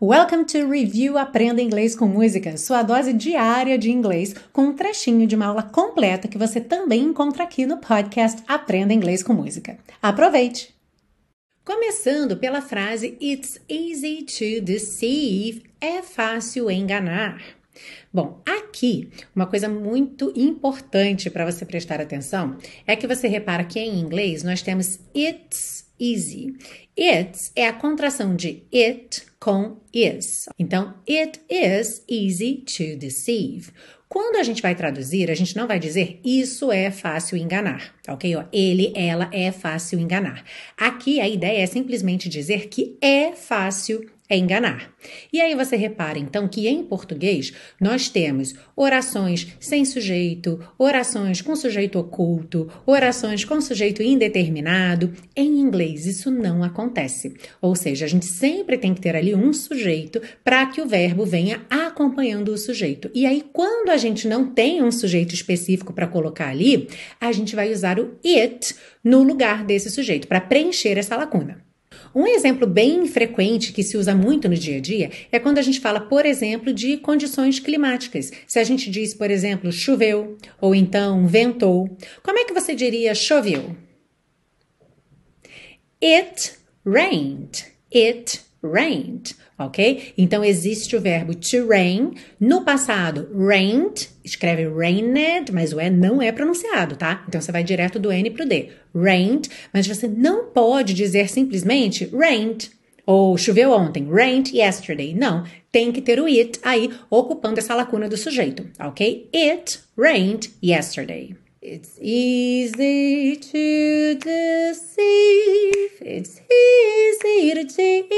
Welcome to Review Aprenda Inglês com Música, sua dose diária de inglês, com um trechinho de uma aula completa que você também encontra aqui no podcast Aprenda Inglês com Música. Aproveite! Começando pela frase It's easy to deceive, é fácil enganar. Bom, aqui, uma coisa muito importante para você prestar atenção é que você repara que em inglês nós temos it's easy. It é a contração de it com is. Então, it is easy to deceive. Quando a gente vai traduzir, a gente não vai dizer isso é fácil enganar, tá ok? Ele, ela é fácil enganar. Aqui a ideia é simplesmente dizer que é fácil é enganar. E aí você repara então que em português nós temos orações sem sujeito, orações com sujeito oculto, orações com sujeito indeterminado. Em inglês isso não acontece. Ou seja, a gente sempre tem que ter ali um sujeito para que o verbo venha acompanhando o sujeito. E aí quando a gente não tem um sujeito específico para colocar ali, a gente vai usar o it no lugar desse sujeito para preencher essa lacuna. Um exemplo bem frequente que se usa muito no dia a dia é quando a gente fala, por exemplo, de condições climáticas. Se a gente diz, por exemplo, choveu ou então ventou, como é que você diria choveu? It rained. It rained, ok? Então existe o verbo to rain. No passado, rained, escreve rained, mas o E não é pronunciado, tá? Então você vai direto do N pro D. Rained, mas você não pode dizer simplesmente rained. Ou choveu ontem, rained yesterday. Não, tem que ter o it aí ocupando essa lacuna do sujeito, ok? It rained yesterday. It's easy to deceive, it's easy to tease,